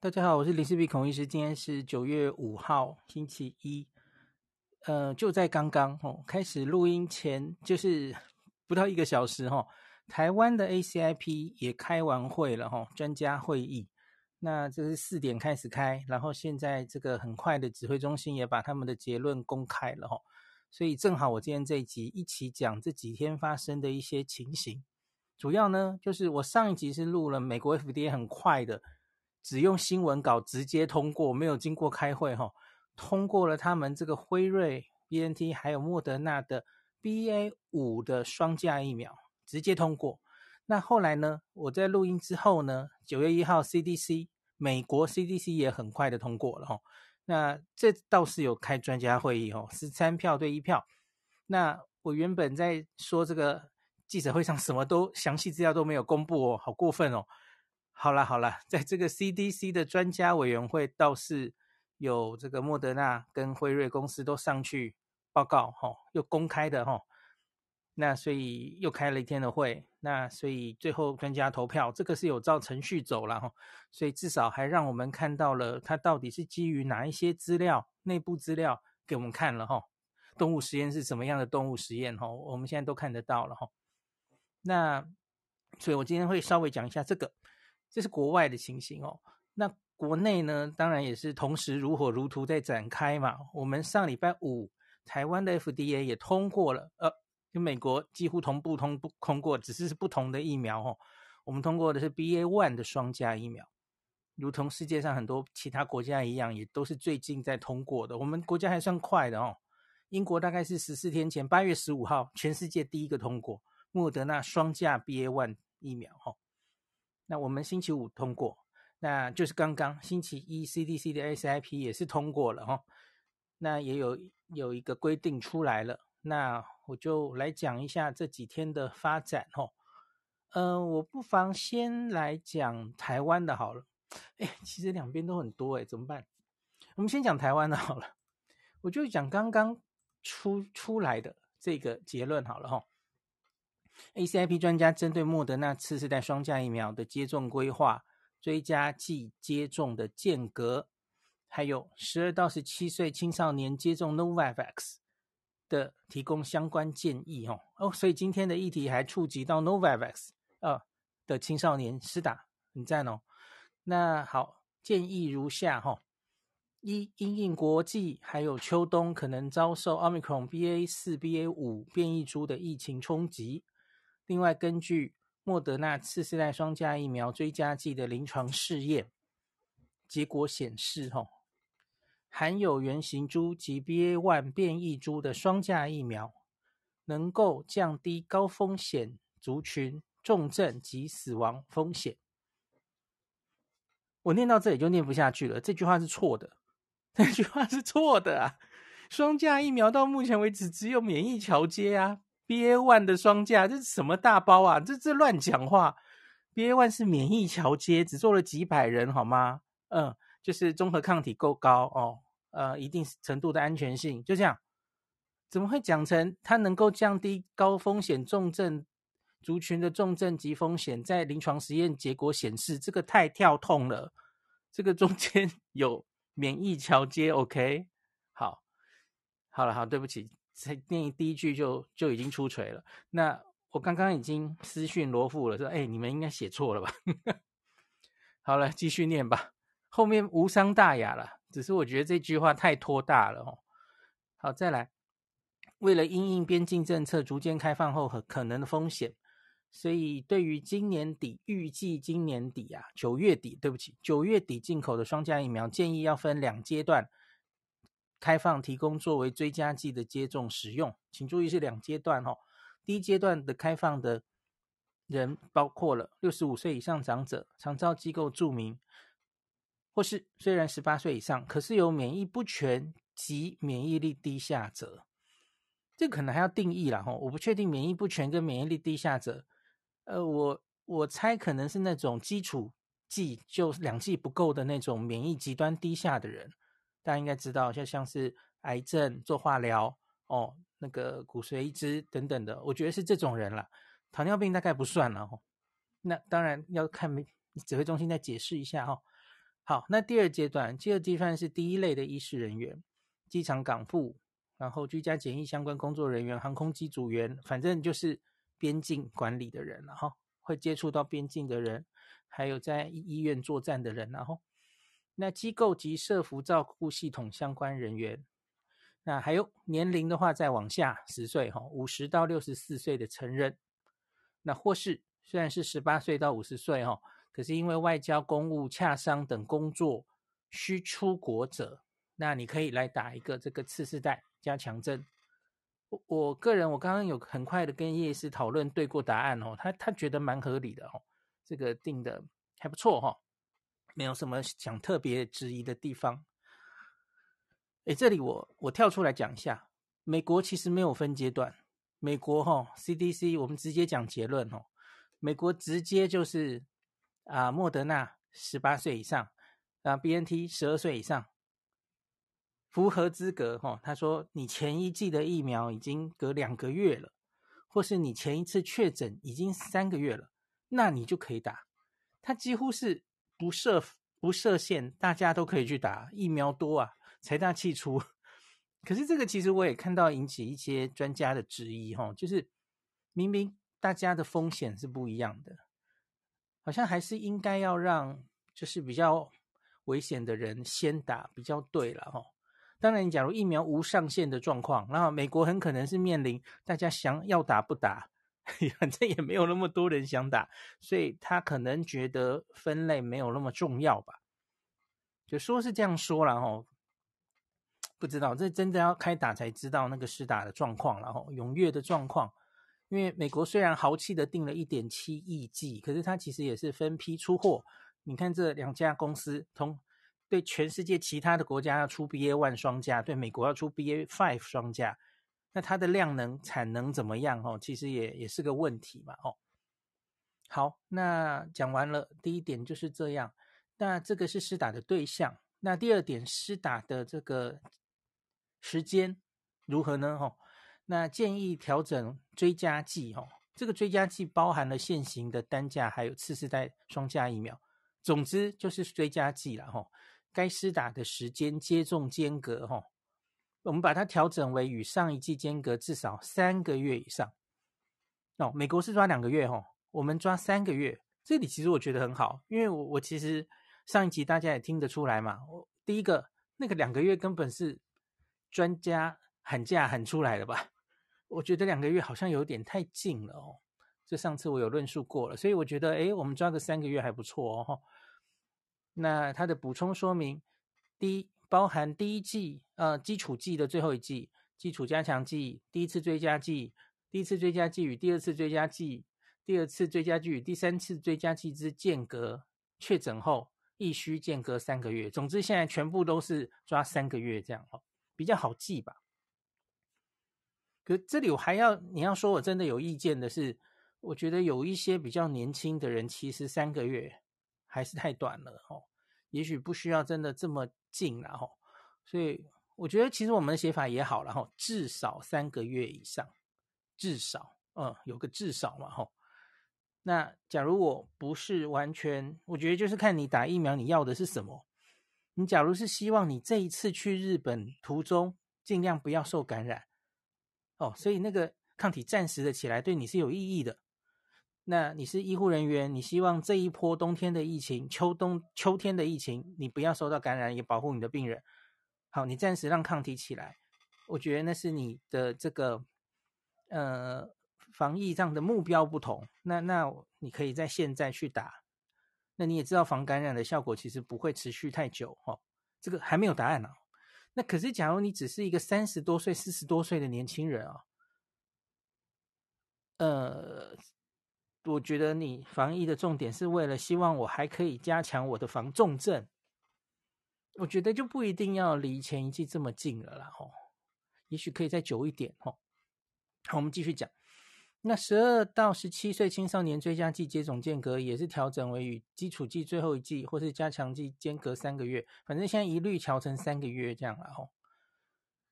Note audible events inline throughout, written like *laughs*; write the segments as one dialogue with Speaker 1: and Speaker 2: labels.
Speaker 1: 大家好，我是林世璧孔医师。今天是九月五号，星期一。呃，就在刚刚哦，开始录音前就是 *laughs* 不到一个小时哈、哦，台湾的 ACIP 也开完会了哈、哦，专家会议。那这是四点开始开，然后现在这个很快的指挥中心也把他们的结论公开了哈、哦，所以正好我今天这一集一起讲这几天发生的一些情形。主要呢，就是我上一集是录了美国 FDA 很快的。只用新闻稿直接通过，没有经过开会哈，通过了他们这个辉瑞、BNT 还有莫德纳的 BA 五的双价疫苗，直接通过。那后来呢？我在录音之后呢，九月一号 CDC 美国 CDC 也很快的通过了哈。那这倒是有开专家会议哦，是三票对一票。那我原本在说这个记者会上什么都详细资料都没有公布哦，好过分哦。好了好了，在这个 CDC 的专家委员会倒是有这个莫德纳跟辉瑞公司都上去报告，哈，又公开的哈，那所以又开了一天的会，那所以最后专家投票，这个是有照程序走了哈，所以至少还让我们看到了它到底是基于哪一些资料，内部资料给我们看了哈，动物实验是什么样的动物实验哈，我们现在都看得到了哈，那所以我今天会稍微讲一下这个。这是国外的情形哦，那国内呢，当然也是同时如火如荼在展开嘛。我们上礼拜五，台湾的 FDA 也通过了，呃，跟美国几乎同步通不通过，只是是不同的疫苗哦。我们通过的是 BA one 的双价疫苗，如同世界上很多其他国家一样，也都是最近在通过的。我们国家还算快的哦，英国大概是十四天前，八月十五号，全世界第一个通过莫德纳双价 BA one 疫苗哈。那我们星期五通过，那就是刚刚星期一 CDC 的 SIP 也是通过了哈，那也有有一个规定出来了，那我就来讲一下这几天的发展哈，呃，我不妨先来讲台湾的好了，哎，其实两边都很多哎，怎么办？我们先讲台湾的好了，我就讲刚刚出出来的这个结论好了哈。ACIP 专家针对莫德纳次世代双价疫苗的接种规划、追加剂接种的间隔，还有十二到十七岁青少年接种 Novavax 的提供相关建议哦哦，所以今天的议题还触及到 Novavax 呃的青少年施打，很赞哦。那好，建议如下哈：一、因应国际还有秋冬可能遭受 Omicron BA 四、BA 五变异株的疫情冲击。另外，根据莫德纳次世代双价疫苗追加剂的临床试验结果显示，吼，含有原型株及 BA.1 变异株的双价疫苗，能够降低高风险族群重症及死亡风险。我念到这里就念不下去了，这句话是错的，这句话是错的啊！*laughs* 双价疫苗到目前为止只有免疫桥接啊。BA one 的双价，这是什么大包啊？这这乱讲话。BA one 是免疫桥接，只做了几百人，好吗？嗯，就是综合抗体够高哦，呃，一定程度的安全性，就这样。怎么会讲成它能够降低高风险重症族群的重症及风险？在临床实验结果显示，这个太跳痛了。这个中间 *laughs* 有免疫桥接，OK？好，好了，好，对不起。才念第一句就就已经出锤了。那我刚刚已经私讯罗富了，说：“哎，你们应该写错了吧？” *laughs* 好了，继续念吧。后面无伤大雅了，只是我觉得这句话太拖大了哦。好，再来。为了因应边境政策逐渐开放后和可能的风险，所以对于今年底预计今年底啊，九月底，对不起，九月底进口的双价疫苗，建议要分两阶段。开放提供作为追加剂的接种使用，请注意是两阶段哈。第一阶段的开放的人包括了六十五岁以上长者、长照机构住民，或是虽然十八岁以上，可是有免疫不全及免疫力低下者。这可能还要定义了哈，我不确定免疫不全跟免疫力低下者，呃，我我猜可能是那种基础剂就两剂不够的那种免疫极端低下的人。大家应该知道，像像是癌症做化疗哦，那个骨髓移植等等的，我觉得是这种人了。糖尿病大概不算了哦。那当然要看指挥中心再解释一下哈。好，那第二阶段，第二阶段是第一类的医事人员，机场港埠，然后居家检疫相关工作人员、航空机组员，反正就是边境管理的人，然后会接触到边境的人，还有在医院作战的人，然后那机构及社福照顾系统相关人员。那还有年龄的话，再往下十岁哈，五十到六十四岁的成人，那或是虽然是十八岁到五十岁哈，可是因为外交、公务、洽商等工作需出国者，那你可以来打一个这个次世代加强针。我我个人，我刚刚有很快的跟叶医师讨论对过答案哦，他他觉得蛮合理的哦，这个定的还不错哈，没有什么想特别质疑的地方。诶，这里我我跳出来讲一下，美国其实没有分阶段，美国哈、哦、CDC 我们直接讲结论哦，美国直接就是啊，莫德纳十八岁以上啊，BNT 十二岁以上符合资格哈、哦。他说你前一剂的疫苗已经隔两个月了，或是你前一次确诊已经三个月了，那你就可以打。他几乎是不设不设限，大家都可以去打疫苗多啊。财大气粗，*laughs* 可是这个其实我也看到引起一些专家的质疑，哈，就是明明大家的风险是不一样的，好像还是应该要让就是比较危险的人先打比较对了，哈。当然，假如疫苗无上限的状况，那美国很可能是面临大家想要打不打，*laughs* 反正也没有那么多人想打，所以他可能觉得分类没有那么重要吧，就说是这样说了，哈。不知道，这真的要开打才知道那个施打的状况，然后踊跃的状况。因为美国虽然豪气的订了一点七亿剂，可是它其实也是分批出货。你看这两家公司，同对全世界其他的国家要出 BA one 双价，对美国要出 BA five 双价，那它的量能产能怎么样？哦，其实也也是个问题嘛。哦，好，那讲完了，第一点就是这样。那这个是施打的对象。那第二点，施打的这个。时间如何呢？吼，那建议调整追加剂，吼，这个追加剂包含了现行的单价，还有次世代双价疫苗，总之就是追加剂了，吼。该施打的时间接种间隔，吼，我们把它调整为与上一季间隔至少三个月以上。哦，美国是抓两个月，哦，我们抓三个月。这里其实我觉得很好，因为我我其实上一集大家也听得出来嘛，我第一个那个两个月根本是。专家喊价喊出来了吧？我觉得两个月好像有点太近了哦。这上次我有论述过了，所以我觉得，诶，我们抓个三个月还不错哦。那它的补充说明：第一，包含第一季呃基础季的最后一季，基础加强季，第一次追加季，第一次追加季与第二次追加季，第二次追加季与第三次追加季之间隔，确诊后亦需间隔三个月。总之，现在全部都是抓三个月这样哦。比较好记吧，可这里我还要你要说我真的有意见的是，我觉得有一些比较年轻的人，其实三个月还是太短了哦，也许不需要真的这么近了哈，所以我觉得其实我们的写法也好了哈，至少三个月以上，至少嗯有个至少嘛哈。那假如我不是完全，我觉得就是看你打疫苗你要的是什么。你假如是希望你这一次去日本途中尽量不要受感染，哦，所以那个抗体暂时的起来对你是有意义的。那你是医护人员，你希望这一波冬天的疫情、秋冬秋天的疫情，你不要受到感染，也保护你的病人。好，你暂时让抗体起来，我觉得那是你的这个呃防疫上的目标不同。那那你可以在现在去打。那你也知道防感染的效果其实不会持续太久哦，这个还没有答案呢、那可是假如你只是一个三十多岁、四十多岁的年轻人啊，呃，我觉得你防疫的重点是为了希望我还可以加强我的防重症，我觉得就不一定要离前一季这么近了啦吼，也许可以再久一点吼。好，我们继续讲。那十二到十七岁青少年追加剂接种间隔也是调整为与基础剂最后一剂或是加强剂间隔三个月，反正现在一律调成三个月这样了吼。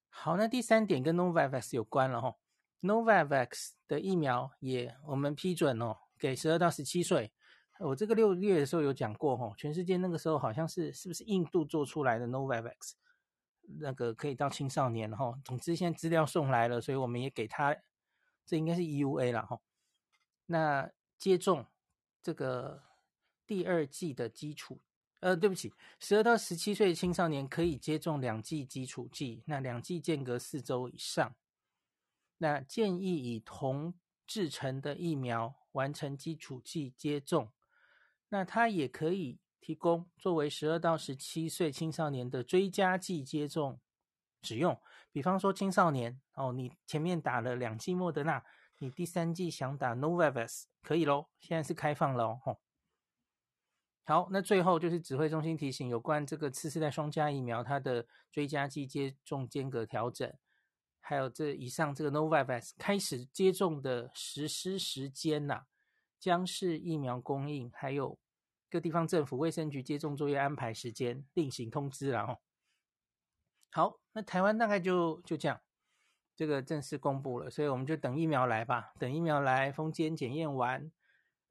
Speaker 1: 好，那第三点跟 Novavax 有关了吼，Novavax 的疫苗也我们批准哦，给十二到十七岁，我这个六月的时候有讲过吼，全世界那个时候好像是是不是印度做出来的 Novavax，那个可以到青少年哈。总之现在资料送来了，所以我们也给他，这应该是 EUA 了哈。那接种这个第二剂的基础，呃，对不起，十二到十七岁青少年可以接种两剂基础剂，那两剂间隔四周以上。那建议以同制成的疫苗完成基础剂接种。那它也可以提供作为十二到十七岁青少年的追加剂接种使用，比方说青少年哦，你前面打了两剂莫德纳，你第三剂想打 Novavax 可以喽，现在是开放了哦。好，那最后就是指挥中心提醒有关这个次世代双价疫苗它的追加剂接种间隔调整，还有这以上这个 Novavax 开始接种的实施时间呐、啊。将是疫苗供应，还有各地方政府卫生局接种作业安排时间另行通知了哦。好，那台湾大概就就这样，这个正式公布了，所以我们就等疫苗来吧，等疫苗来封检检验完，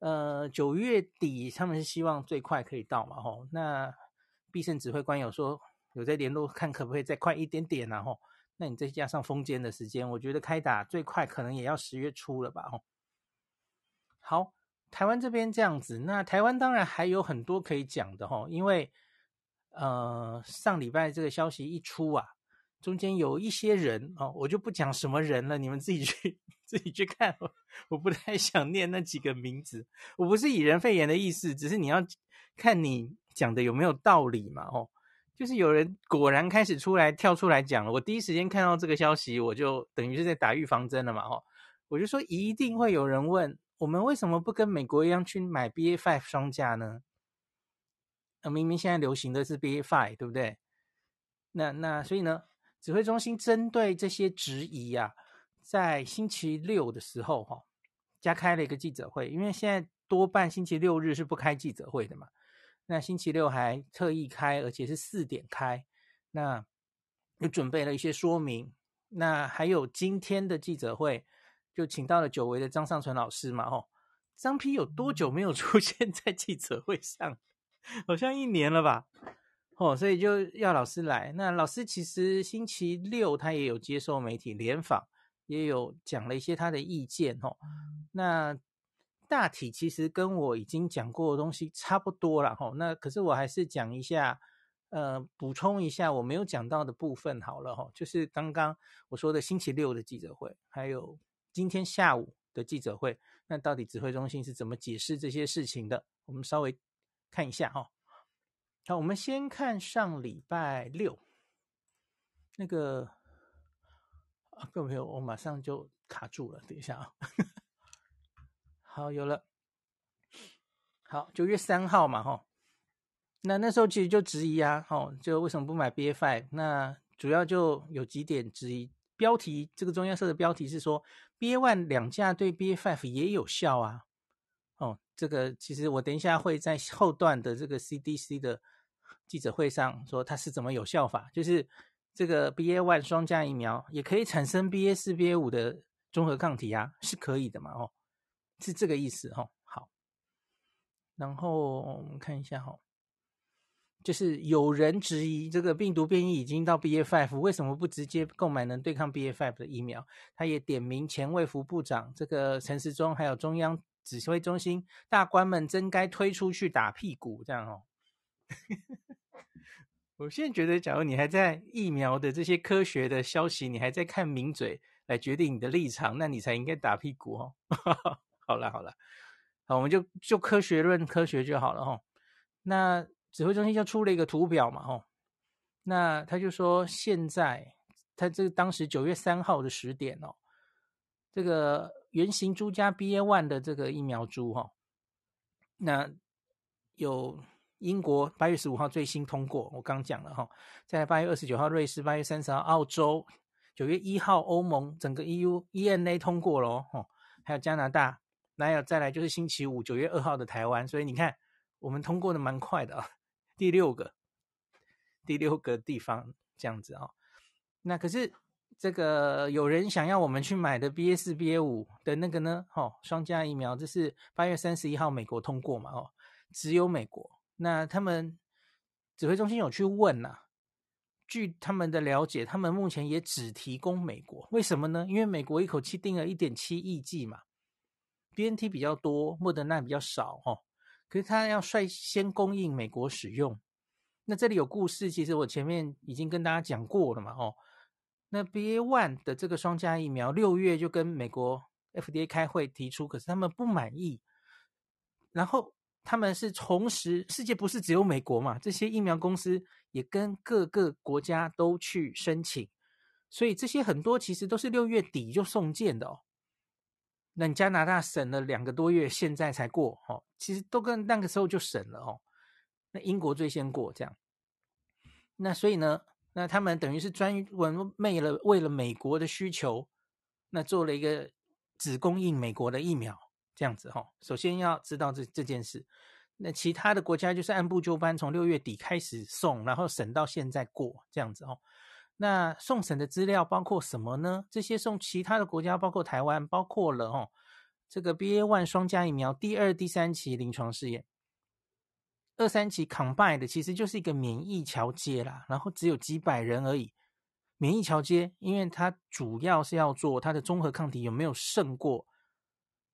Speaker 1: 呃，九月底他们是希望最快可以到嘛吼。那必胜指挥官有说有在联络，看可不可以再快一点点然后，那你再加上封检的时间，我觉得开打最快可能也要十月初了吧吼。好。台湾这边这样子，那台湾当然还有很多可以讲的齁，因为呃上礼拜这个消息一出啊，中间有一些人哦，我就不讲什么人了，你们自己去 *laughs* 自己去看，*laughs* 我不太想念那几个名字，我不是以人废言的意思，只是你要看你讲的有没有道理嘛，哦，就是有人果然开始出来跳出来讲了，我第一时间看到这个消息，我就等于是在打预防针了嘛，哦，我就说一定会有人问。我们为什么不跟美国一样去买 BA.5 双价呢？呃，明明现在流行的是 BA.5，对不对？那那所以呢，指挥中心针对这些质疑呀、啊，在星期六的时候哈，加开了一个记者会，因为现在多半星期六日是不开记者会的嘛。那星期六还特意开，而且是四点开，那又准备了一些说明。那还有今天的记者会。就请到了久违的张上淳老师嘛，哦，张批有多久没有 *laughs* 出现在记者会上？好像一年了吧，哦，所以就要老师来。那老师其实星期六他也有接受媒体联访，也有讲了一些他的意见，哦，那大体其实跟我已经讲过的东西差不多了，哈，那可是我还是讲一下，呃，补充一下我没有讲到的部分好了，哈，就是刚刚我说的星期六的记者会，还有。今天下午的记者会，那到底指挥中心是怎么解释这些事情的？我们稍微看一下哈。好，我们先看上礼拜六那个啊，各位朋友，我马上就卡住了，等一下啊。好，有了。好，九月三号嘛，哈。那那时候其实就质疑啊，哈，就为什么不买 BA.5？那主要就有几点质疑。标题这个中央社的标题是说。B A one 两价对 BA.5 也有效啊！哦，这个其实我等一下会在后段的这个 CDC 的记者会上说它是怎么有效法，就是这个 B A one 双价疫苗也可以产生 BA.4、BA.5 的综合抗体啊，是可以的嘛？哦，是这个意思哦。好，然后我们看一下哈。就是有人质疑这个病毒变异已经到 BA.5，为什么不直接购买能对抗 BA.5 的疫苗？他也点名前卫福部长这个陈时中，还有中央指挥中心大官们，真该推出去打屁股这样哦。*laughs* 我现在觉得，假如你还在疫苗的这些科学的消息，你还在看名嘴来决定你的立场，那你才应该打屁股哦。好了好了，好，我们就就科学论科学就好了哈。那。指挥中心就出了一个图表嘛，吼，那他就说现在他这个当时九月三号的十点哦，这个原型株加 BA one 的这个疫苗株哈，那有英国八月十五号最新通过，我刚讲了哈，在八月二十九号瑞士，八月三十号澳洲，九月一号欧盟整个 EU EMA 通过了哦，还有加拿大，那有再来就是星期五九月二号的台湾，所以你看我们通过的蛮快的啊。第六个，第六个地方这样子啊、哦，那可是这个有人想要我们去买的 BA 四、BA 五的那个呢？哦，双价疫苗，这是八月三十一号美国通过嘛？哦，只有美国。那他们指挥中心有去问呐、据他们的了解，他们目前也只提供美国。为什么呢？因为美国一口气订了一点七亿剂嘛，BNT 比较多，莫德纳比较少哦。可是他要率先供应美国使用。那这里有故事，其实我前面已经跟大家讲过了嘛，哦，那 BA one 的这个双价疫苗，六月就跟美国 FDA 开会提出，可是他们不满意，然后他们是同时，世界不是只有美国嘛，这些疫苗公司也跟各个国家都去申请，所以这些很多其实都是六月底就送件的哦。那加拿大审了两个多月，现在才过，哦，其实都跟那个时候就审了哦。那英国最先过这样，那所以呢，那他们等于是专门为了为了美国的需求，那做了一个只供应美国的疫苗这样子哈。首先要知道这这件事，那其他的国家就是按部就班，从六月底开始送，然后审到现在过这样子哦。那送审的资料包括什么呢？这些送其他的国家包括台湾，包括了哦这个 BA one 双加疫苗第二、第三期临床试验。二三期 combine 的其实就是一个免疫桥接啦，然后只有几百人而已。免疫桥接，因为它主要是要做它的综合抗体有没有胜过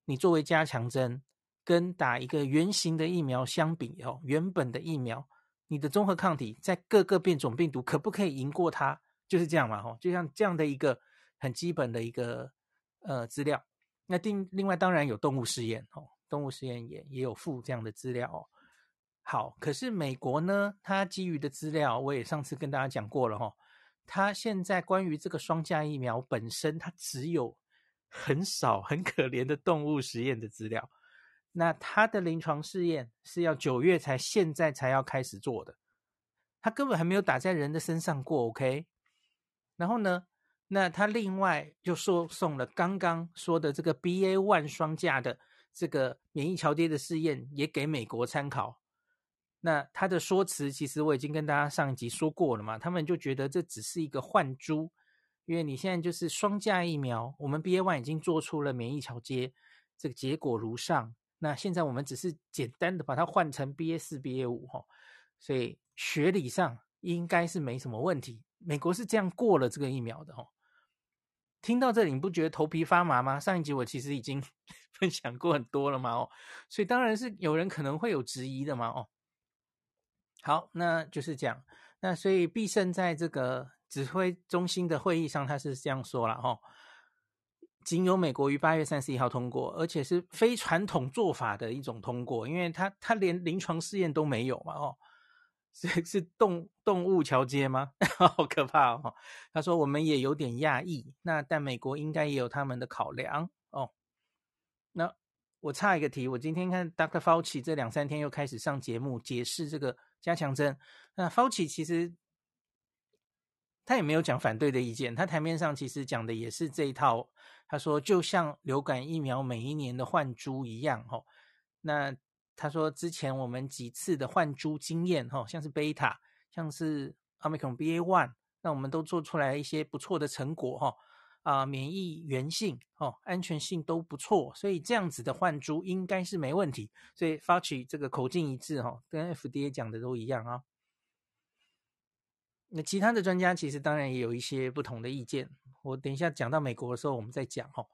Speaker 1: 你作为加强针，跟打一个原型的疫苗相比哦，原本的疫苗你的综合抗体在各个变种病毒可不可以赢过它？就是这样嘛，吼，就像这样的一个很基本的一个呃资料。那另另外当然有动物试验哦，动物试验也也有附这样的资料哦。好，可是美国呢？它基于的资料，我也上次跟大家讲过了哈。它现在关于这个双价疫苗本身，它只有很少、很可怜的动物实验的资料。那它的临床试验是要九月才，现在才要开始做的，它根本还没有打在人的身上过。OK，然后呢，那他另外就说送了刚刚说的这个 BA one 双价的这个免疫桥接的试验，也给美国参考。那他的说辞其实我已经跟大家上一集说过了嘛，他们就觉得这只是一个换珠，因为你现在就是双价疫苗，我们 B A one 已经做出了免疫桥接，这个结果如上。那现在我们只是简单的把它换成 BA.4、BA.5 哈，所以学理上应该是没什么问题。美国是这样过了这个疫苗的哦。听到这里你不觉得头皮发麻吗？上一集我其实已经 *laughs* 分享过很多了嘛哦，所以当然是有人可能会有质疑的嘛哦。好，那就是这样。那所以必胜在这个指挥中心的会议上，他是这样说了哈，仅有美国于八月三十一号通过，而且是非传统做法的一种通过，因为他他连临床试验都没有嘛哦，是是动动物桥接吗？*laughs* 好可怕哦。他说我们也有点讶异，那但美国应该也有他们的考量哦。那我插一个题，我今天看 Dr. Fauci 这两三天又开始上节目解释这个。加强针，那 Fauci 其实他也没有讲反对的意见，他台面上其实讲的也是这一套。他说，就像流感疫苗每一年的换株一样，哦。那他说之前我们几次的换株经验，哈，像是贝塔，像是 Omicron BA one，那我们都做出来一些不错的成果，哈。啊、免疫原性哦，安全性都不错，所以这样子的换株应该是没问题。所以 Fauci 这个口径一致哈、跟 FDA 讲的都一样啊、那其他的专家其实当然也有一些不同的意见，我等一下讲到美国的时候我们再讲哈、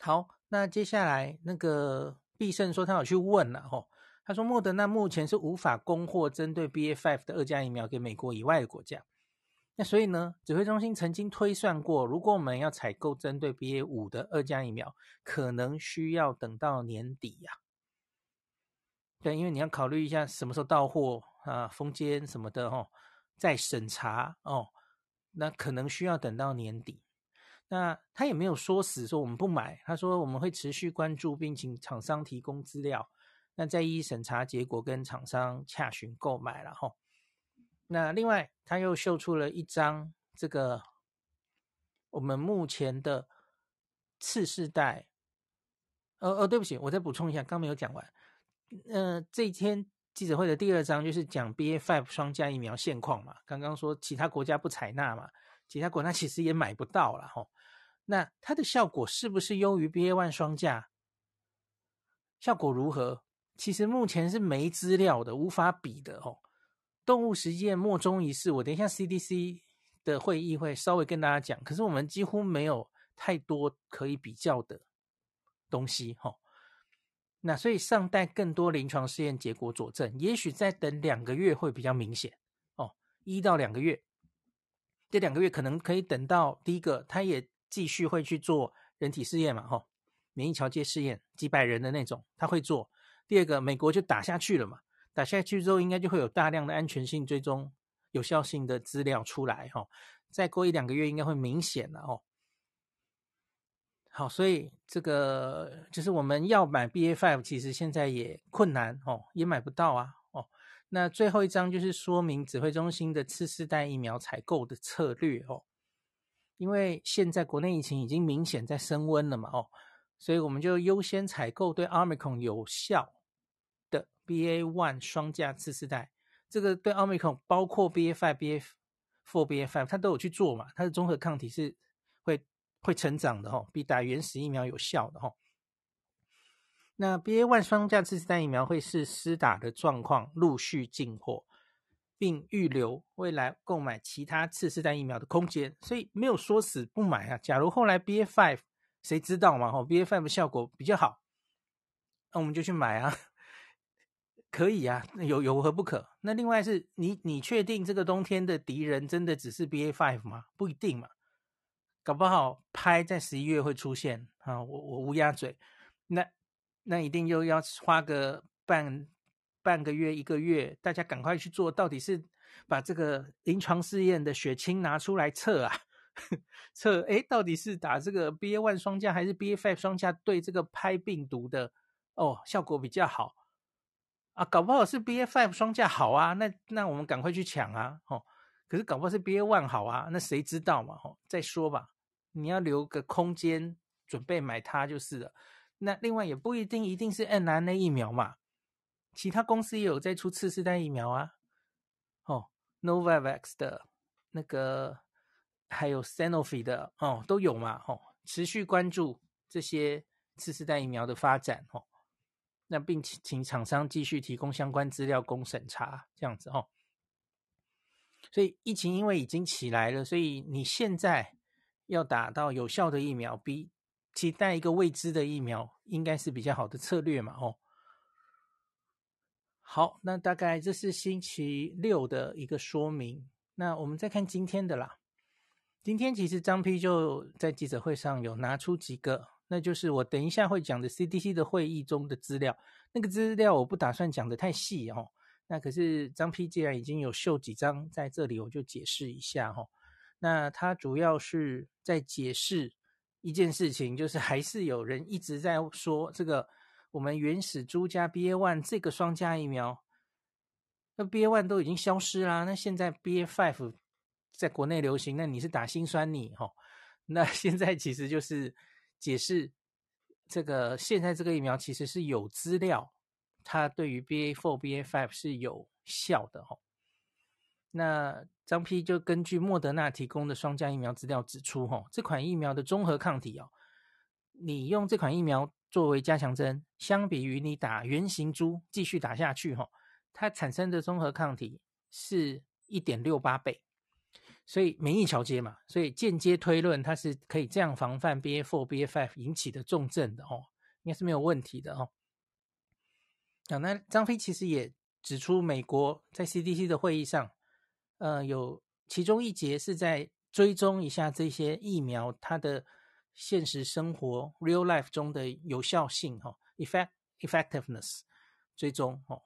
Speaker 1: 好，那接下来那个必胜说他有去问了哈、哦，他说莫德纳目前是无法供货针对 BA.5 的二价疫苗给美国以外的国家。那所以呢，指挥中心曾经推算过，如果我们要采购针对 BA 五的二价疫苗，可能需要等到年底呀、啊。对，因为你要考虑一下什么时候到货啊，封缄什么的哦，再审查哦，那可能需要等到年底。那他也没有说死说我们不买，他说我们会持续关注，并请厂商提供资料，那再依审查结果跟厂商洽询购买了哈。那另外，他又秀出了一张这个我们目前的次世代。呃呃，对不起，我再补充一下，刚没有讲完。呃，这一天记者会的第二章就是讲 BA.5 双价疫苗现况嘛。刚刚说其他国家不采纳嘛，其他国家其实也买不到了吼。那它的效果是不是优于 BA one 双价？效果如何？其实目前是没资料的，无法比的哦。动物实验莫衷一是，我等一下 CDC 的会议会稍微跟大家讲。可是我们几乎没有太多可以比较的东西哈、哦。那所以尚待更多临床试验结果佐证，也许再等两个月会比较明显哦，一到两个月。这两个月可能可以等到第一个，它也继续会去做人体试验嘛，哈，免疫桥接试验，几百人的那种，他会做。第二个，美国就打下去了嘛，打下去之后，应该就会有大量的安全性追踪、有效性的资料出来，哈，再过一两个月应该会明显了，哦。好，所以这个就是我们要买 BA.5，其实现在也困难，哦，也买不到啊。哦那最后一章就是说明指挥中心的次世代疫苗采购的策略哦，因为现在国内疫情已经明显在升温了嘛哦，所以我们就优先采购对 Omicron 有效的 BA one 双价次世代，这个对 Omicron 包括 BA five、BA four、BA five，它都有去做嘛，它的综合抗体是会会成长的哦，比打原始疫苗有效的哦。那 B A one 双价次世代疫苗会是施打的状况陆续进货，并预留未来购买其他次世代疫苗的空间，所以没有说死不买啊。假如后来 B A five 谁知道嘛？吼，BA.5 的效果比较好，那我们就去买啊，*laughs* 可以啊，有有何不可？那另外是你你确定这个冬天的敌人真的只是 B A five 吗？不一定嘛，搞不好拍在十一月会出现啊，我我乌鸦嘴，那。那一定又要花个半半个月一个月，大家赶快去做，到底是把这个临床试验的血清拿出来测啊？*laughs* 测诶，到底是打这个 BA one 双价还是 BA five 双价对这个拍病毒的哦效果比较好啊？搞不好是 BA five 双价好啊，那那我们赶快去抢啊！哦，可是搞不好是 BA one 好啊，那谁知道嘛？哦，再说吧，你要留个空间准备买它就是了。那另外也不一定一定是 n r n a 疫苗嘛，其他公司也有在出次世代疫苗啊，哦，Novavax 的那个，还有 Sanofi 的哦，都有嘛，哦，持续关注这些次世代疫苗的发展哦，那并请请厂商继续提供相关资料供审查，这样子哦。所以疫情因为已经起来了，所以你现在要打到有效的疫苗，比期待一个未知的疫苗，应该是比较好的策略嘛？哦，好，那大概这是星期六的一个说明。那我们再看今天的啦。今天其实张批就在记者会上有拿出几个，那就是我等一下会讲的 CDC 的会议中的资料。那个资料我不打算讲的太细哦。那可是张批既然已经有秀几张在这里，我就解释一下哦。那他主要是在解释。一件事情就是，还是有人一直在说这个我们原始株加 BA one 这个双价疫苗，那 BA one 都已经消失啦，那现在 BA five 在国内流行，那你是打心酸你齁？那 *laughs* 现在其实就是解释这个现在这个疫苗其实是有资料，它对于 BA four BA five 是有效的齁。那张批就根据莫德纳提供的双价疫苗资料指出，吼，这款疫苗的综合抗体哦，你用这款疫苗作为加强针，相比于你打原型株继续打下去，哈，它产生的综合抗体是一点六八倍，所以免疫桥接嘛，所以间接推论它是可以这样防范 BA four BA five 引起的重症的哦，应该是没有问题的哦。啊，那张飞其实也指出，美国在 CDC 的会议上。呃，有其中一节是在追踪一下这些疫苗它的现实生活 real life 中的有效性哈，effect effectiveness 追踪哦，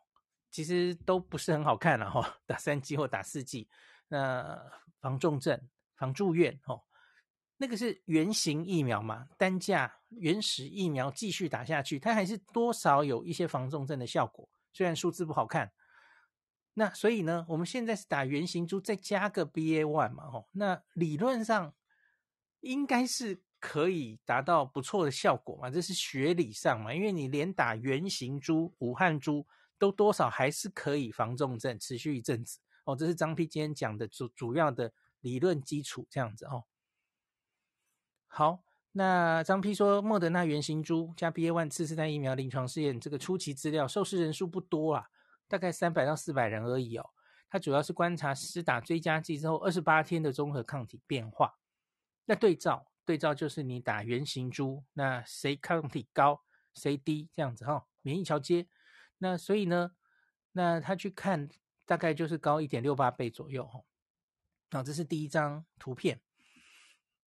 Speaker 1: 其实都不是很好看了哈，打三剂或打四剂，那防重症、防住院哦，那个是原型疫苗嘛，单价原始疫苗继续打下去，它还是多少有一些防重症的效果，虽然数字不好看。那所以呢，我们现在是打原型株，再加个 BA one 嘛，吼，那理论上应该是可以达到不错的效果嘛，这是学理上嘛，因为你连打原型株、武汉株都多少还是可以防重症，持续一阵子哦，这是张丕今天讲的主主要的理论基础这样子哦。好，那张丕说，莫德纳原型株加 BA.1 次世代疫苗临床试验这个初期资料，受试人数不多啊，大概三百到四百人而已哦。他主要是观察施打追加剂之后二十八天的综合抗体变化。那对照对照就是你打原型株，那谁抗体高谁低这样子哈、哦，免疫桥接。那所以呢，那他去看大概就是高一点六八倍左右哈、哦。好，这是第一张图片。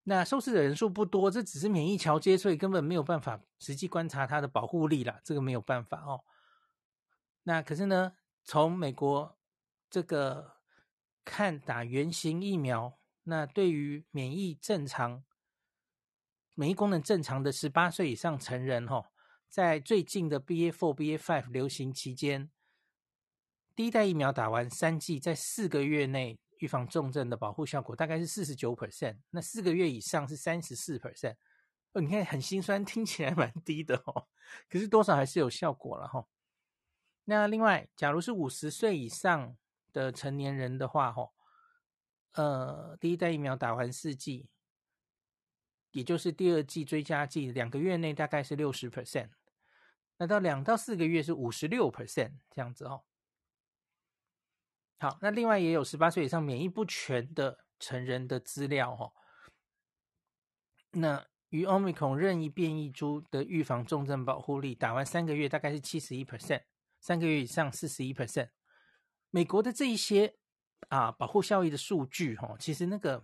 Speaker 1: 那受试的人数不多，这只是免疫桥接，所以根本没有办法实际观察它的保护力啦，这个没有办法哦。那可是呢，从美国这个看打原型疫苗，那对于免疫正常、免疫功能正常的十八岁以上成人，哈，在最近的 ba for、BA five 流行期间，第一代疫苗打完三剂，在四个月内。预防重症的保护效果大概是四十九 percent，那四个月以上是三十四 percent。哦，你看很心酸，听起来蛮低的哦，可是多少还是有效果了哈、哦。那另外，假如是五十岁以上的成年人的话，哈，呃，第一代疫苗打完四剂，也就是第二剂追加剂，两个月内大概是六十 percent，那到两到四个月是五十六 percent 这样子哦。好，那另外也有十八岁以上免疫不全的成人的资料、哦。那与 Omicron 任意变异株的预防重症保护力，打完三个月大概是七十一 percent，三个月以上四十一 percent。美国的这一些啊保护效益的数据哈、哦，其实那个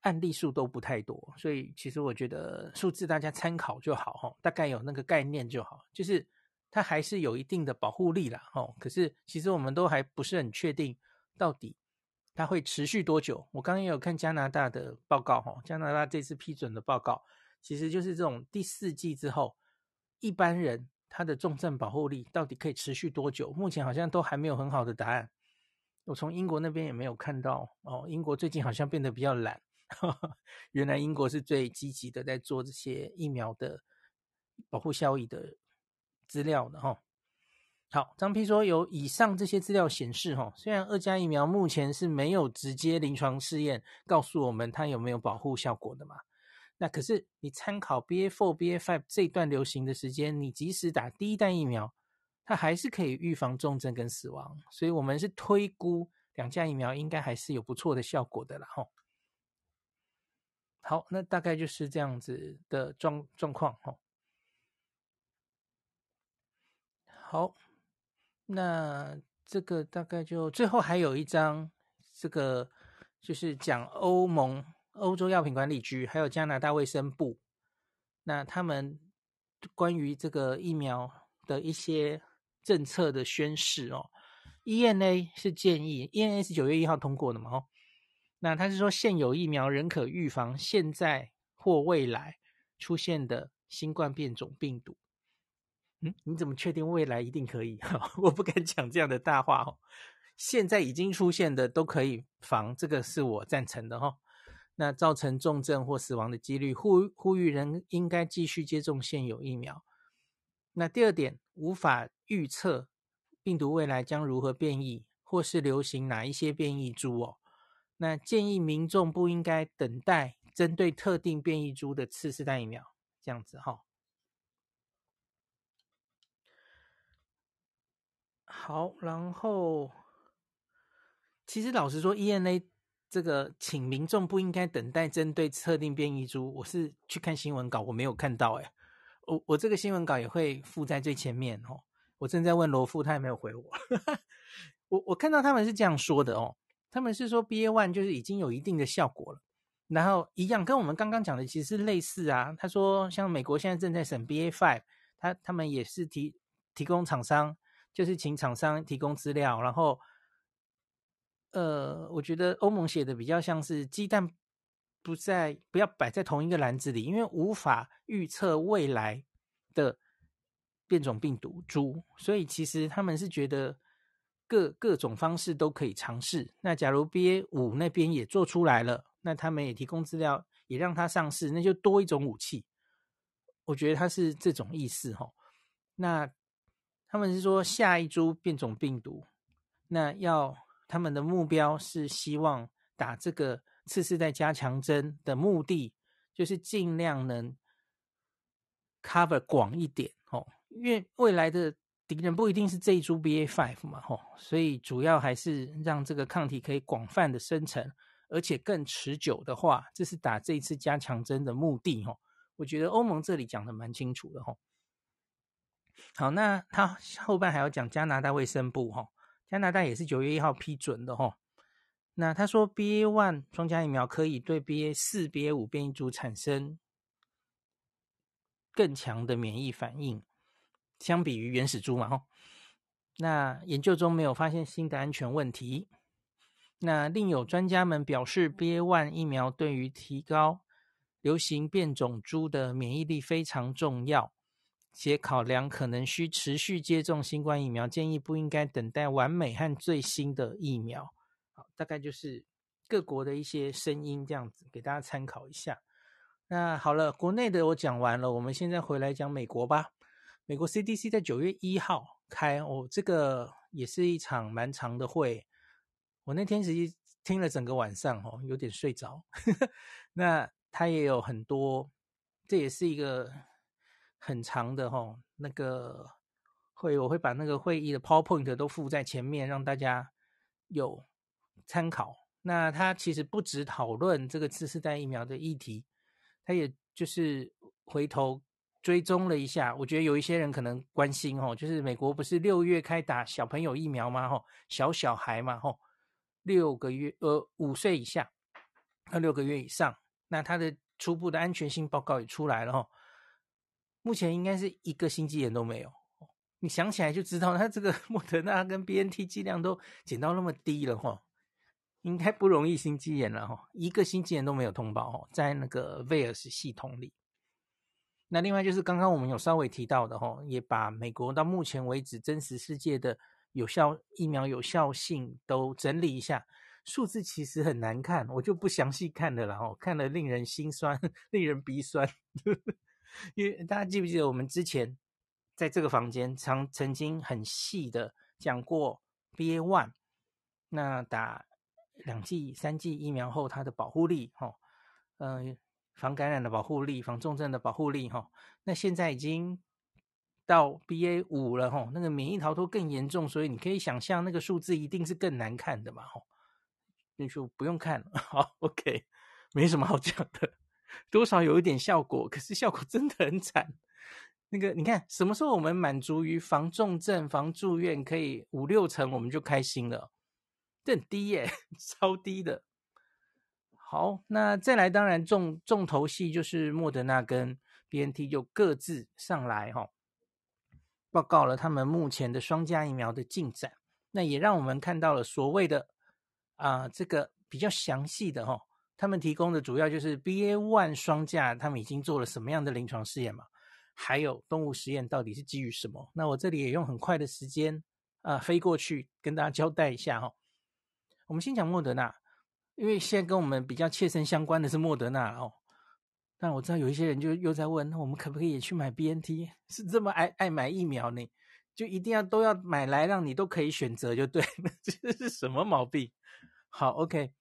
Speaker 1: 案例数都不太多，所以其实我觉得数字大家参考就好哈、大概有那个概念就好，就是。它还是有一定的保护力啦，哦，可是其实我们都还不是很确定到底它会持续多久。我刚刚也有看加拿大的报告，哈，加拿大这次批准的报告，其实就是这种第四季之后，一般人他的重症保护力到底可以持续多久？目前好像都还没有很好的答案。我从英国那边也没有看到，哦，英国最近好像变得比较懒，*laughs* 原来英国是最积极的在做这些疫苗的保护效益的。资料的哈，好，张批说，有以上这些资料显示哈，虽然二价疫苗目前是没有直接临床试验告诉我们它有没有保护效果的嘛，那可是你参考 BA for、BA five 这段流行的时间，你即使打第一代疫苗，它还是可以预防重症跟死亡，所以我们是推估两价疫苗应该还是有不错的效果的啦哈。好，那大概就是这样子的状状况哈。好，那这个大概就最后还有一张，这个就是讲欧盟、欧洲药品管理局还有加拿大卫生部，那他们关于这个疫苗的一些政策的宣示哦。EMA 是建议，EMA 是九月一号通过的嘛？哦，那他是说现有疫苗仍可预防现在或未来出现的新冠变种病毒。嗯，你怎么确定未来一定可以？*laughs* 我不敢讲这样的大话哦。现在已经出现的都可以防，这个是我赞成的哈。那造成重症或死亡的几率，呼呼吁人应该继续接种现有疫苗。那第二点，无法预测病毒未来将如何变异，或是流行哪一些变异株哦。那建议民众不应该等待针对特定变异株的次世代疫苗，这样子哈。好，然后其实老实说，E N A 这个请民众不应该等待针对特定变异株。我是去看新闻稿，我没有看到哎，我我这个新闻稿也会附在最前面哦。我正在问罗富，他也没有回我。*laughs* 我我看到他们是这样说的哦，他们是说 BA one 就是已经有一定的效果了，然后一样跟我们刚刚讲的其实类似啊。他说像美国现在正在审 BA five，他他们也是提提供厂商。就是请厂商提供资料，然后，呃，我觉得欧盟写的比较像是鸡蛋不在不要摆在同一个篮子里，因为无法预测未来的变种病毒株，所以其实他们是觉得各各种方式都可以尝试。那假如 BA 五那边也做出来了，那他们也提供资料，也让它上市，那就多一种武器。我觉得他是这种意思哈。那。他们是说下一株变种病毒，那要他们的目标是希望打这个次世代加强针的目的，就是尽量能 cover 广一点哦，因为未来的敌人不一定是这一株 BA five 嘛，吼，所以主要还是让这个抗体可以广泛的生成，而且更持久的话，这是打这一次加强针的目的，吼。我觉得欧盟这里讲的蛮清楚的，吼。好，那他后半还要讲加拿大卫生部，吼，加拿大也是九月一号批准的，吼。那他说，BA one 双价疫苗可以对 BA 四、BA 五变异株产生更强的免疫反应，相比于原始株嘛，吼。那研究中没有发现新的安全问题。那另有专家们表示，BA one 疫苗对于提高流行变种株的免疫力非常重要，且考量可能需持续接种新冠疫苗，建议不应该等待完美和最新的疫苗。大概就是各国的一些声音，这样子给大家参考一下。那好了，国内的我讲完了，我们现在回来讲美国吧。美国 CDC 在九月一号开哦，这个也是一场蛮长的会。我那天实际听了整个晚上哦，有点睡着。*laughs* 那他也有很多，这也是一个很长的哦，那个会，我会把那个会议的 PowerPoint 都附在前面，让大家有。参考，那他其实不止讨论这个次世代疫苗的议题，他也就是回头追踪了一下。我觉得有一些人可能关心哦，就是美国不是六月开打小朋友疫苗吗？吼，小小孩嘛，吼，六个月呃五岁以下，呃六个月以上，那他的初步的安全性报告也出来了吼，目前应该是一个心肌炎都没有。你想起来就知道，他这个莫德纳跟 BNT 剂量都减到那么低了吼。应该不容易心肌炎了哈，一个心肌炎都没有通报哦，在那个 VAERS 系统里。那另外就是刚刚我们有稍微提到的哈，也把美国到目前为止真实世界的有效疫苗有效性都整理一下，数字其实很难看，我就不详细看了啦，哈，看了令人心酸，*laughs* 令人鼻酸。*laughs* 因为大家记不记得我们之前在这个房间曾曾经很细的讲过 BA one，那打。两剂、三剂疫苗后，它的保护力，哈，呃，防感染的保护力、防重症的保护力，哈，那现在已经到 BA 五了，哈，那个免疫逃脱更严重，所以你可以想象那个数字一定是更难看的嘛，哈，那就不用看了，好，OK，*laughs* 没什么好讲的，多少有一点效果，可是效果真的很惨。那个你看，什么时候我们满足于防重症、防住院可以五六成，我们就开心了。这很低耶，*laughs* 超低的。好，那再来，当然重重头戏就是莫德纳跟 BNT 就各自上来哈、哦，报告了他们目前的双价疫苗的进展。那也让我们看到了所谓的啊、这个比较详细的哈、哦，他们提供的主要就是 BA one 双价，他们已经做了什么样的临床试验嘛？还有动物实验到底是基于什么？那我这里也用很快的时间啊、飞过去跟大家交代一下哈、哦。我们先讲莫德纳，因为现在跟我们比较切身相关的是莫德纳哦。但我知道有一些人就又在问，那我们可不可以也去买 BNT？*laughs* 是这么爱爱买疫苗呢？就一定要都要买来让你都可以选择就对了，*laughs* 这是什么毛病？好，OK，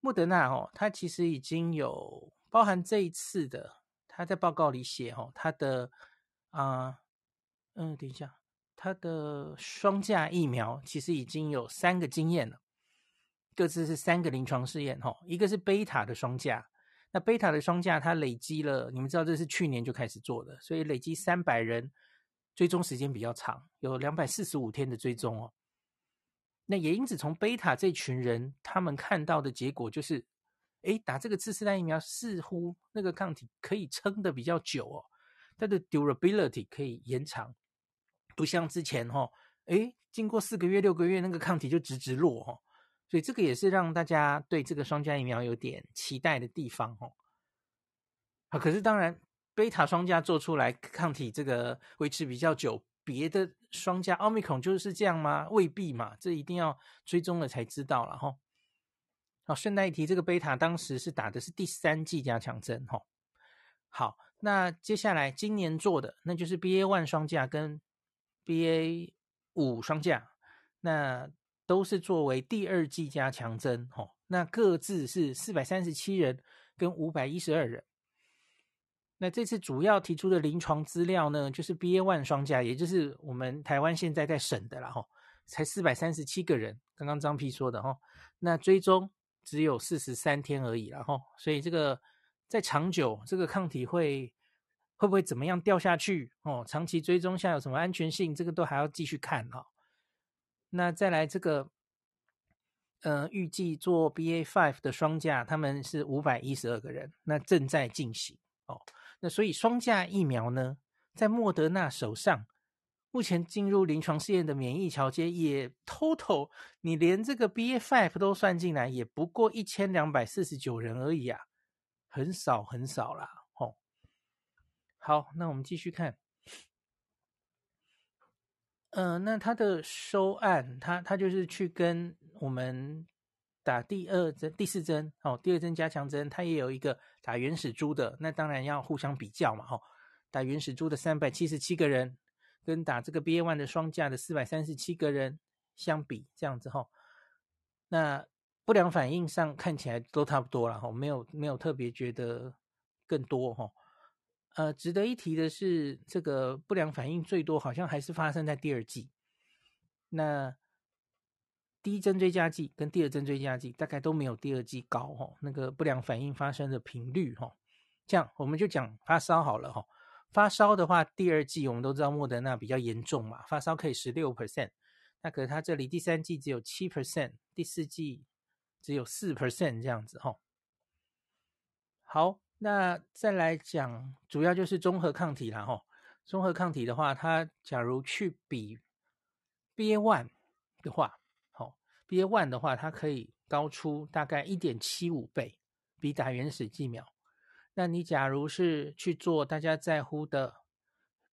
Speaker 1: 莫德纳哦，它其实已经有包含这一次的，他在报告里写哦，他的啊，嗯、等一下，他的双价疫苗其实已经有三个经验了。各自是三个临床试验，哈，一个是贝塔的双价，那贝塔的双价它累积了，你们知道这是去年就开始做的，所以累积三百人，追踪时间比较长，有两百四十五天的追踪哦。那也因此从贝塔这群人他们看到的结果就是，诶，打这个次世代疫苗似乎那个抗体可以撑得比较久哦，它的 durability 可以延长，不像之前哈，诶，经过四个月、六个月那个抗体就直直落哈。所以这个也是让大家对这个双价疫苗有点期待的地方哦。好，可是当然，贝塔双价做出来抗体这个维持比较久，别的双价奥密克戎就是这样吗？未必嘛，这一定要追踪了才知道了哈。好，顺带一提，这个贝塔当时是打的是第三剂加强针哈。好，那接下来今年做的那就是 BA 万双价跟 BA 五双价，那。都是作为第二剂加强针，吼，那各自是四百三十七人跟五百一十二人，那这次主要提出的临床资料呢，就是 BA one 双价，也就是我们台湾现在在审的啦，哈，才四百三十七个人，刚刚张 P 说的哈，那追踪只有四十三天而已，然后，所以这个在长久，这个抗体会会不会怎么样掉下去？哦，长期追踪下有什么安全性？这个都还要继续看哈。那再来这个，呃，预计做 BA five 的双价，他们是五百一十二个人，那正在进行哦。那所以双价疫苗呢，在莫德纳手上，目前进入临床试验的免疫桥接也 total，你连这个 B A five 都算进来，也不过一千两百四十九人而已啊，很少很少啦。吼。好，那我们继续看。嗯、呃，那他的收案，他他就是去跟我们。打第二针、第四针，哦，第二针加强针，它也有一个打原始株的，那当然要互相比较嘛，吼，打原始株的三百七十七个人，跟打这个 BA one 的双价的四百三十七个人相比，这样子吼，那不良反应上看起来都差不多了，吼，没有没有特别觉得更多，吼，呃，值得一提的是，这个不良反应最多好像还是发生在第二季，那。第一针追加剂跟第二针追加剂大概都没有第二季高哈，那个不良反应发生的频率哈，这样我们就讲发烧好了哈。发烧的话，第二季我们都知道莫德纳比较严重嘛，发烧可以十六 percent，那可是它这里第三季只有七 percent，第四季只有四 percent 这样子哈。好，那再来讲，主要就是综合抗体啦哈。综合抗体的话，它假如去比 BA one 的话。BA one 的话，它可以高出大概一点七五倍，比打原始疫苗。那你假如是去做大家在乎的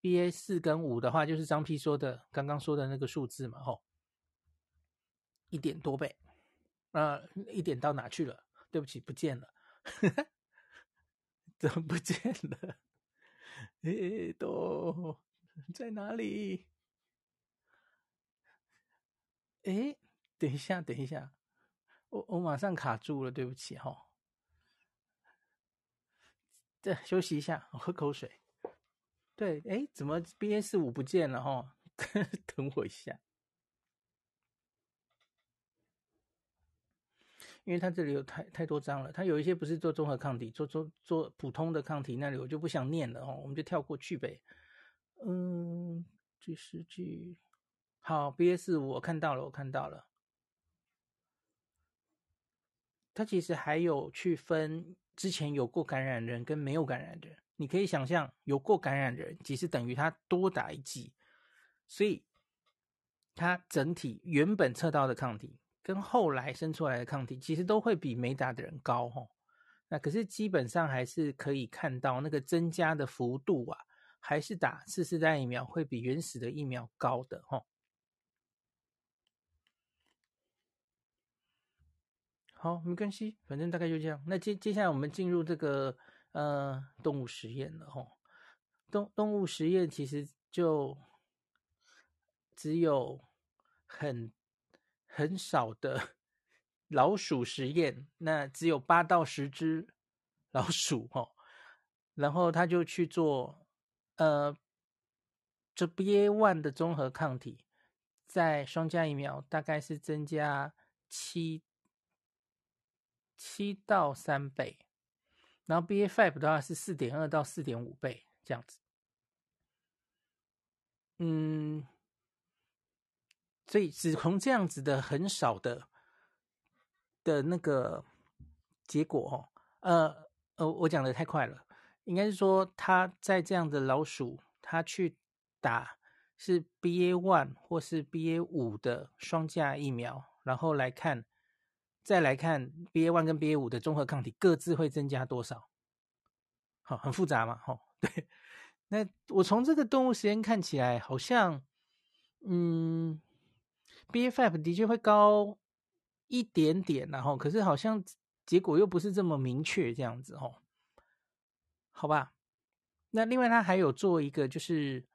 Speaker 1: BA 四跟五的话，就是张 P 说的刚刚说的那个数字嘛，吼，一点多倍。啊、呃，一点到哪去了？对不起，不见了，怎么不见了？*laughs* 诶，都在哪里？诶。等一下，等一下，我我马上卡住了，对不起哈。对，休息一下，我喝口水。对，哎，怎么 BA 五不见了哈？*laughs* 等我一下，因为它这里有太太多张了，它有一些不是做综合抗体，做做做普通的抗体，那里我就不想念了哦，我们就跳过去呗。嗯，第十句，好，BA 五我看到了，我看到了。它其实还有去分之前有过感染的人跟没有感染的人，你可以想象有过感染的人，其实等于他多打一剂，所以它整体原本测到的抗体跟后来生出来的抗体，其实都会比没打的人高哈。那可是基本上还是可以看到那个增加的幅度啊，还是打次世代疫苗会比原始的疫苗高的哈。好，没关系，反正大概就这样。那接接下来我们进入这个呃动物实验了吼。动动物实验其实就只有很很少的老鼠实验，那只有八到十只老鼠哦，然后他就去做呃这 BA one 的综合抗体，在双价疫苗大概是增加七。七到三倍，然后 BA five 的话是四点二到四点五倍这样子。嗯，所以只从这样子的很少的的那个结果哦，呃呃，我讲的太快了，应该是说他在这样的老鼠，他去打是 BA one 或是 BA 五的双价疫苗，然后来看。再来看 BA one 跟 BA 五的综合抗体各自会增加多少？好，很复杂嘛，吼，*laughs* 对。那我从这个动物实验看起来，好像，嗯，BA five 的确会高一点点，然后可是好像结果又不是这么明确，这样子，吼，好吧。那另外他还有做一个，就是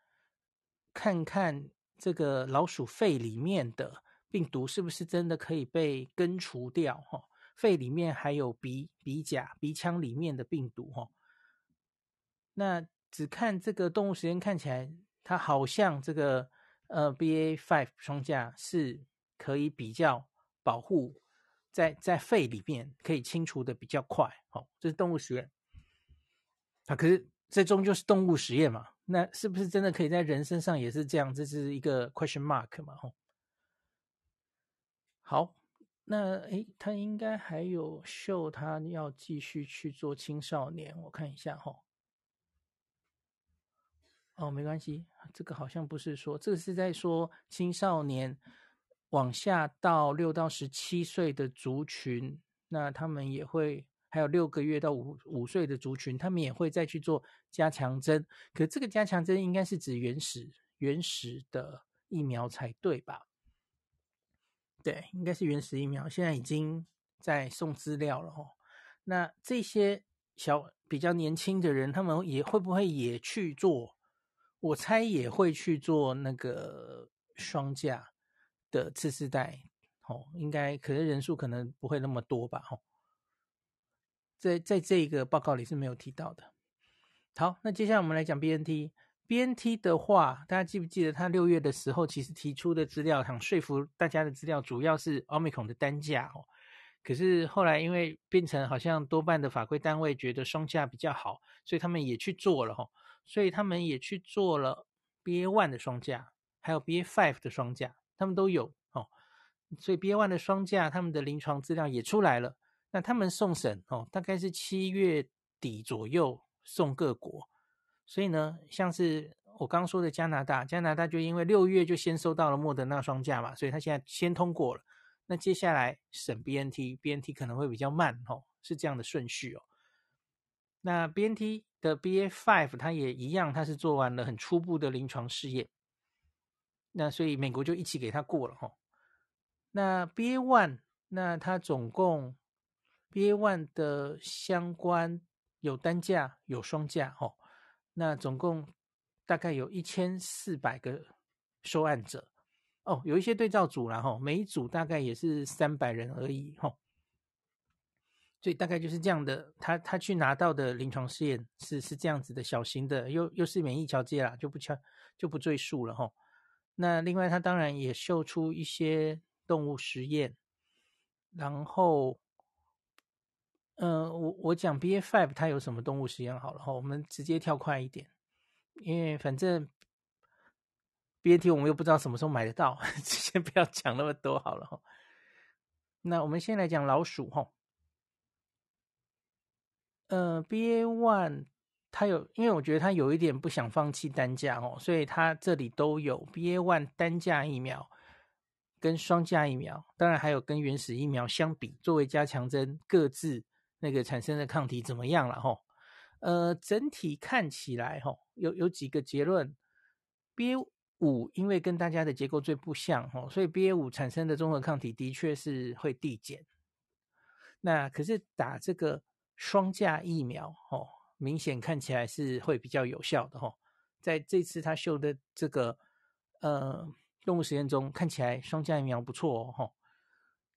Speaker 1: 看看这个老鼠肺里面的。病毒是不是真的可以被根除掉？哈，肺里面还有鼻鼻甲、鼻腔里面的病毒，哈。那只看这个动物实验看起来，它好像这个呃，BA five 双价是可以比较保护在在肺里面可以清除的比较快。好、哦，这是动物实验。啊，可是这终究是动物实验嘛，那是不是真的可以在人身上也是这样？这是一个 question mark 嘛？哦。好，那诶，他应该还有秀，他要继续去做青少年，我看一下哈、哦。哦，没关系，这个好像不是说，这个是在说青少年往下到六到十七岁的族群，那他们也会。还有六个月到五五岁的族群，他们也会再去做加强针。可这个加强针应该是指原始原始的疫苗才对吧？对，应该是原始疫苗。现在已经在送资料了哦。那这些小比较年轻的人，他们也会不会也去做？我猜也会去做那个双价的次世代哦。应该可能人数可能不会那么多吧？哦。在在这个报告里是没有提到的。好，那接下来我们来讲 BNT。BNT 的话，大家记不记得他六月的时候其实提出的资料，想说服大家的资料主要是 Omicron 的单价哦。可是后来因为变成好像多半的法规单位觉得双价比较好，所以他们也去做了哈。所以他们也去做了 B A one 的双价，还有 B A five 的双价，他们都有哦。所以 B A one 的双价，他们的临床资料也出来了。那他们送审哦，大概是七月底左右送各国，所以呢，像是我刚刚说的加拿大，加拿大就因为六月就先收到了莫德纳双价嘛，所以他现在先通过了。那接下来审 BNT，BNT 可能会比较慢哦，是这样的顺序哦。那 BNT 的 BA.5 它也一样，它是做完了很初步的临床试验，那所以美国就一起给他过了哈。那 BA.1，那它总共。BA one 的相关有单价有双价哦，那总共大概有一千四百个受案者哦，有一些对照组啦哈，每一组大概也是三百人而已哈，所以大概就是这样的，他他去拿到的临床试验是是这样子的小型的，又又是免疫桥接啦，就不敲就不赘述了哈。那另外他当然也秀出一些动物实验，然后。嗯、我我讲 BA.5 它有什么动物实验好了哈，我们直接跳快一点，因为反正 BNT 我们又不知道什么时候买得到，*laughs* 先不要讲那么多好了哈。那我们先来讲老鼠哈。呃，B A one 它有，因为我觉得它有一点不想放弃单价哦，所以它这里都有 B A one 单价疫苗跟双价疫苗，当然还有跟原始疫苗相比，作为加强针各自。那个产生的抗体怎么样了？吼，呃，整体看起来，吼，有有几个结论。BA 五因为跟大家的结构最不像，吼，所以 BA 五产生的综合抗体的确是会递减。那可是打这个双价疫苗，哦，明显看起来是会比较有效的，吼。在这次他秀的这个呃动物实验中，看起来双价疫苗不错哦，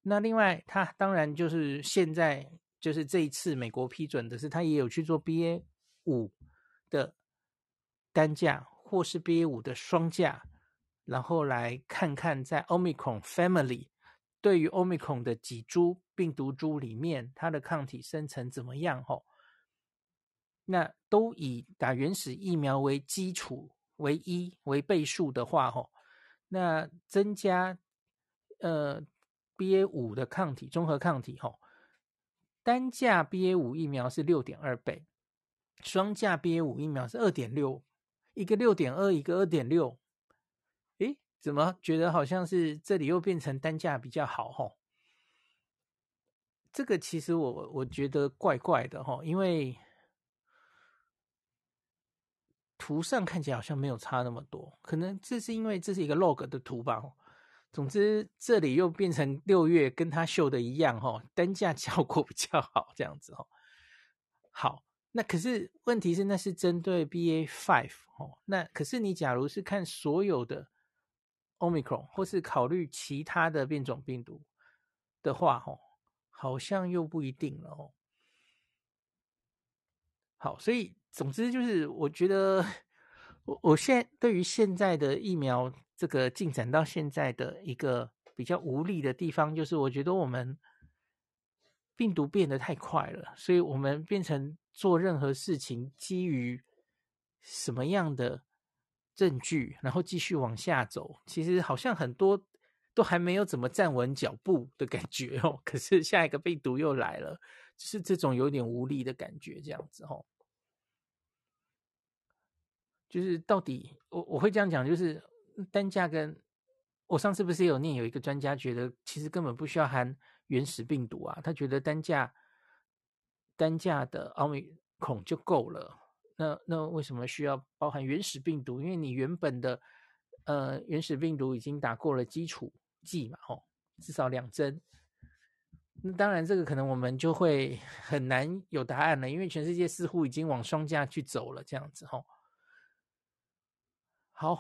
Speaker 1: 那另外，他当然就是现在。就是这一次美国批准的是，他也有去做 BA 五的单价，或是 BA 五的双价，然后来看看在 Omicron Family 对于 Omicron 的几株病毒株里面，它的抗体生成怎么样？吼，那都以打原始疫苗为基础为一为倍数的话，吼，那增加呃 BA 五的抗体综合抗体，吼。单价 BA 五疫苗是六点二倍，双价 BA 五疫苗是二点六，一个六点二，一个二点六。诶，怎么觉得好像是这里又变成单价比较好？吼，这个其实我我觉得怪怪的哈，因为图上看起来好像没有差那么多，可能这是因为这是一个 log 的图吧。总之，这里又变成六月跟他秀的一样，哈，单价效果 *laughs* 比较好，这样子，哈。好，那可是问题是，那是针对 BA five，哦，那可是你假如是看所有的 Omicron，或是考虑其他的变种病毒的话，哈，好像又不一定了，哦。好，所以总之就是，我觉得我我现在对于现在的疫苗这个进展到现在的一个比较无力的地方，就是我觉得我们病毒变得太快了，所以我们变成做任何事情基于什么样的证据，然后继续往下走，其实好像很多都还没有怎么站稳脚步的感觉哦。可是下一个病毒又来了，就是这种有点无力的感觉，这样子哦。就是到底我我会这样讲，就是单价跟我上次不是有念有一个专家觉得其实根本不需要含原始病毒啊，他觉得单价单价的奥密孔就够了。那那为什么需要包含原始病毒？因为你原本的呃原始病毒已经打过了基础剂嘛，吼，至少两针。那当然这个可能我们就会 *laughs* 很难有答案了，因为全世界似乎已经往双价去走了，这样子，吼。好，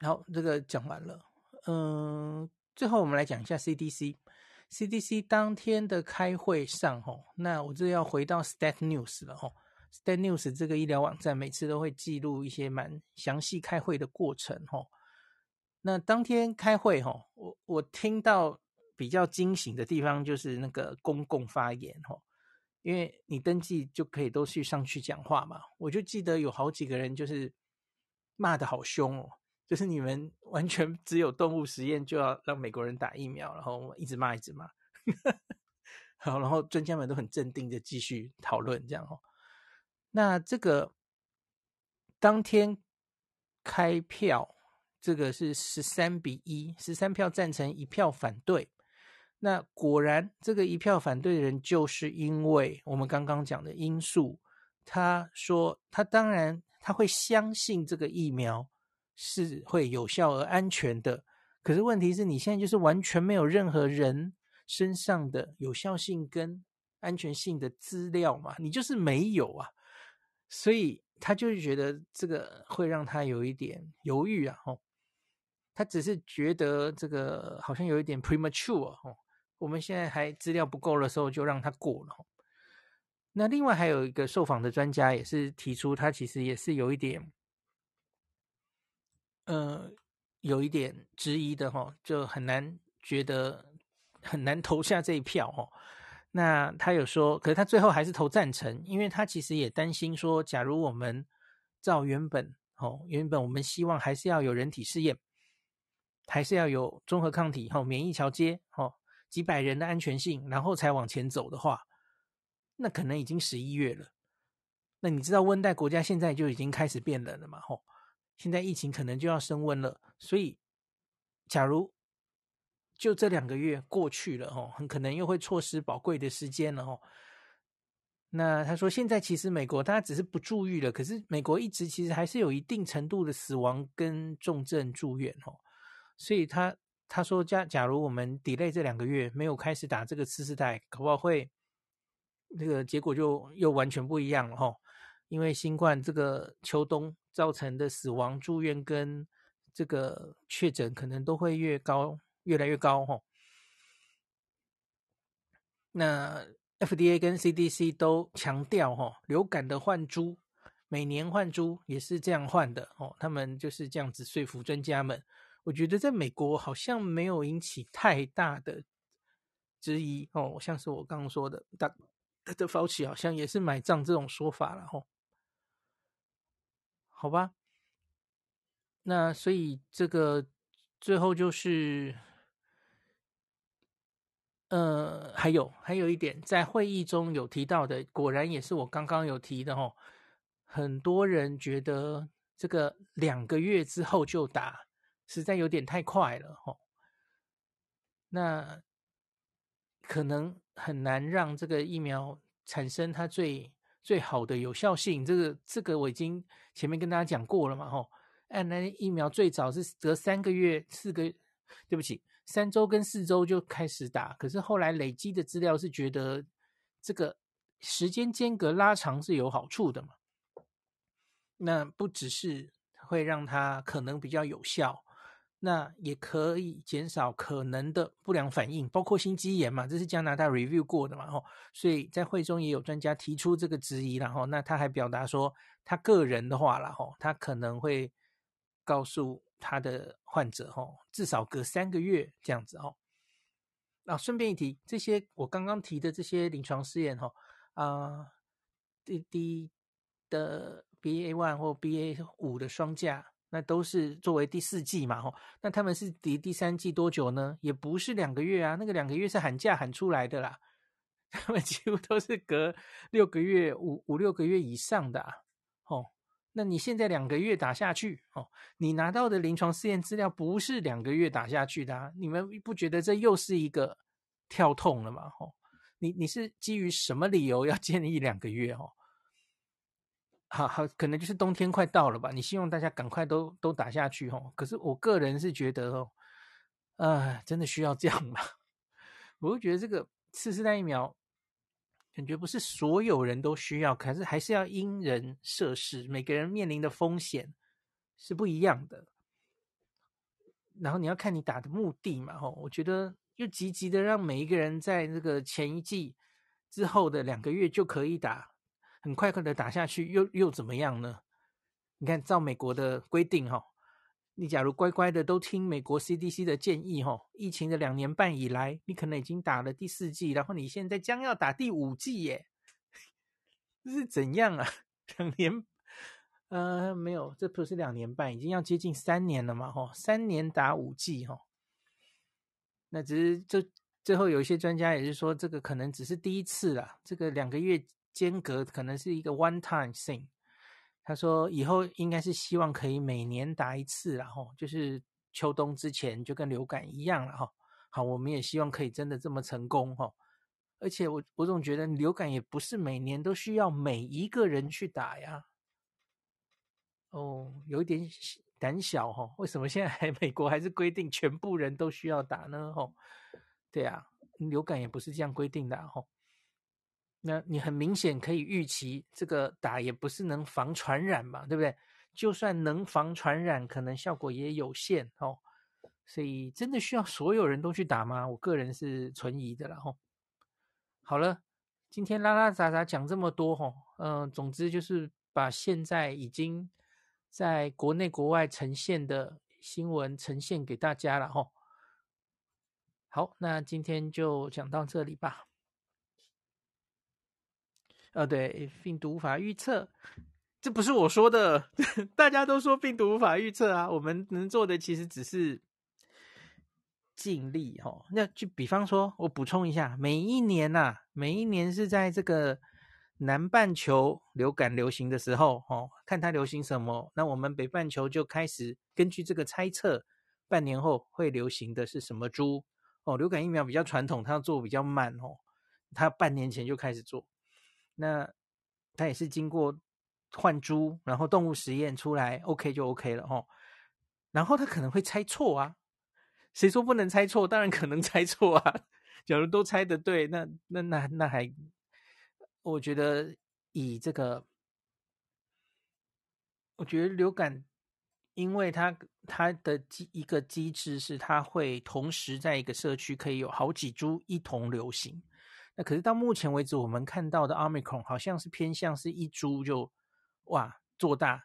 Speaker 1: 好，这个讲完了。嗯，最后我们来讲一下 CDC。CDC 当天的开会上，吼，那我这要回到 Stat News 了，吼。Stat News 这个医疗网站每次都会记录一些蛮详细开会的过程，吼。那当天开会，吼，我我听到比较惊醒的地方就是那个公共发言，吼，因为你登记就可以都去上去讲话嘛。我就记得有好几个人就是。骂的好凶哦！就是你们 *laughs* 完全只有动物实验就要让美国人打疫苗，然后一直骂一直骂，*laughs* 好，然后专家们都很镇定的继续讨论这样哦。那这个当天开票，这个是十三比一，十三票赞成，一票反对。那果然，这个一票反对的人，就是因为我们刚刚讲的因素。他说，他当然。他会相信这个疫苗是会有效而安全的，可是问题是你现在就是完全没有任何人身上的有效性跟安全性的资料嘛，你就是没有啊，所以他就是觉得这个会让他有一点犹豫啊，吼，他只是觉得这个好像有一点 premature 哦，我们现在还资料不够的时候就让他过了。那另外还有一个受访的专家也是提出，他其实也是有一点，呃，有一点质疑的哈，就很难觉得很难投下这一票哈。那他有说，可是他最后还是投赞成，因为他其实也担心说，假如我们照原本哦，原本我们希望还是要有人体试验，还是要有综合抗体后免疫桥接哦，几百人的安全性，然后才往前走的话。那可能已经十一月了，那你知道温带国家现在就已经开始变冷了嘛？吼，现在疫情可能就要升温了，所以假如就这两个月过去了，吼，很可能又会错失宝贵的时间了，吼。那他说，现在其实美国大家只是不注意了，可是美国一直其实还是有一定程度的死亡跟重症住院，吼。所以他他说，假假如我们 delay 这两个月没有开始打这个次世代，可不好会。这个结果就又完全不一样了哈，因为新冠这个秋冬造成的死亡、住院跟这个确诊可能都会越高，越来越高哈。那 FDA 跟 CDC 都强调哈，流感的换株每年换株也是这样换的哦，他们就是这样子说服专家们。我觉得在美国好像没有引起太大的质疑哦，像是我刚刚说的大。他的 Fauci 好像也是买账这种说法了哦，好吧？那所以这个最后就是，呃，还有还有一点，在会议中有提到的，果然也是我刚刚有提的哦，很多人觉得这个两个月之后就打，实在有点太快了吼。那可能。很难让这个疫苗产生它最最好的有效性。这个这个我已经前面跟大家讲过了嘛，吼。按那疫苗最早是隔三个月、四个，对不起，三周跟四周就开始打。可是后来累积的资料是觉得这个时间间隔拉长是有好处的嘛。那不只是会让它可能比较有效，那也可以减少可能的不良反应，包括心肌炎嘛，这是加拿大 review 过的嘛，吼，所以在会中也有专家提出这个质疑，然后那他还表达说，他个人的话啦，吼，他可能会告诉他的患者，吼，至少隔三个月这样子，吼。那顺便一提，这些我刚刚提的这些临床试验，吼，啊，第第的 BA one 或 BA 五的双价。那都是作为第四剂嘛，吼，那他们是第第三剂多久呢？也不是两个月啊，那个两个月是喊价喊出来的啦，*laughs* 他们几乎都是隔六个月、五五六个月以上的啊，哦，那你现在两个月打下去，哦，你拿到的临床试验资料不是两个月打下去的啊，你们不觉得这又是一个跳痛了吗？吼，你你是基于什么理由要 *laughs* 建议两个月？哦？好好，可能就是冬天快到了吧？你希望大家赶快都都打下去吼。可是我个人是觉得哦，呃，真的需要这样吗？我会觉得这个次世代疫苗，感觉不是所有人都需要，可是还是要因人设施，每个人面临的风险是不一样的。然后你要看你打的目的嘛吼。我觉得又积极的让每一个人在这个前一季之后的两个月就可以打。很快快的打下去，又又怎么样呢？你看，照美国的规定，哈，你假如乖乖的都听美国 CDC 的建议，哈，疫情的两年半以来，你可能已经打了第四剂，然后你现在将要打第五剂，耶，这是怎样啊？*laughs* 两年，呃，没有，这不是两年半，已经要接近三年了嘛，哈，三年打五剂，哈，那只是这最后有一些专家也是说，这个可能只是第一次啦，这个两个月。间隔可能是一个 one time thing，他说以后应该是希望可以每年打一次，然后就是秋冬之前就跟流感一样了哈。好，我们也希望可以真的这么成功哈。而且我我总觉得流感也不是每年都需要每一个人去打呀。哦，有一点胆小哈。为什么现在还美国还是规定全部人都需要打呢？哈，对啊，流感也不是这样规定的哈。那你很明显可以预期，这个打也不是能防传染嘛，对不对？就算能防传染，可能效果也有限哦。所以真的需要所有人都去打吗？我个人是存疑的啦。吼。好了，今天拉拉杂杂讲这么多吼，嗯，总之就是把现在已经在国内国外呈现的新闻呈现给大家了吼。好，那今天就讲到这里吧。呃、对，病毒无法预测，这不是我说的，*laughs* 大家都说病毒无法预测啊。我们能做的其实只是尽力、哦。那就比方说，我补充一下，每一年呐、啊，每一年是在这个南半球流感流行的时候，哦，看它流行什么，那我们北半球就开始根据这个猜测，半年后会流行的是什么猪哦。流感疫苗比较传统，它要做比较慢哦，它半年前就开始做。那它也是经过换猪，然后动物实验出来，OK 就 OK 了哦。然后他可能会猜错啊，谁说不能猜错？当然可能猜错啊。*laughs* 假如都猜得对，那那那那还，我觉得以这个，我觉得流感，因为它它的机一个机制是它会同时在一个社区可以有好几株一同流行。那可是到目前为止，我们看到的 Omicron 好像是偏向是一株就哇做大，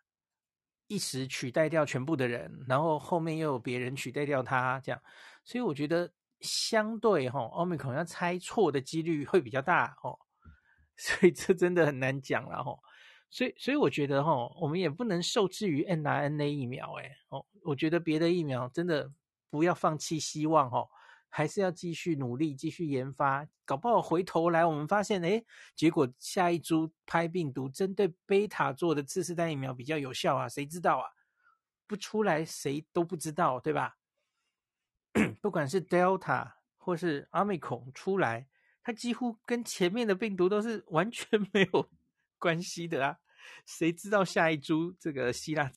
Speaker 1: 一时取代掉全部的人，然后后面又有别人取代掉它这样，所以我觉得相对哈 Omicron 要猜错的几率会比较大哦，*laughs* 所以这真的很难讲了哈，所以所以我觉得哈，我们也不能受制于 n r n a 疫苗诶哦，我觉得别的疫苗真的不要放弃希望哈。还是要继续努力，继续研发，搞不好回头来我们发现，诶，结果下一株拍病毒针对贝塔做的次世代疫苗比较有效啊？谁知道啊？不出来谁都不知道，对吧？*coughs* 不管是 Delta 或是 Omicron 出来，它几乎跟前面的病毒都是完全没有 *laughs* 关系的啊！谁知道下一株这个希腊？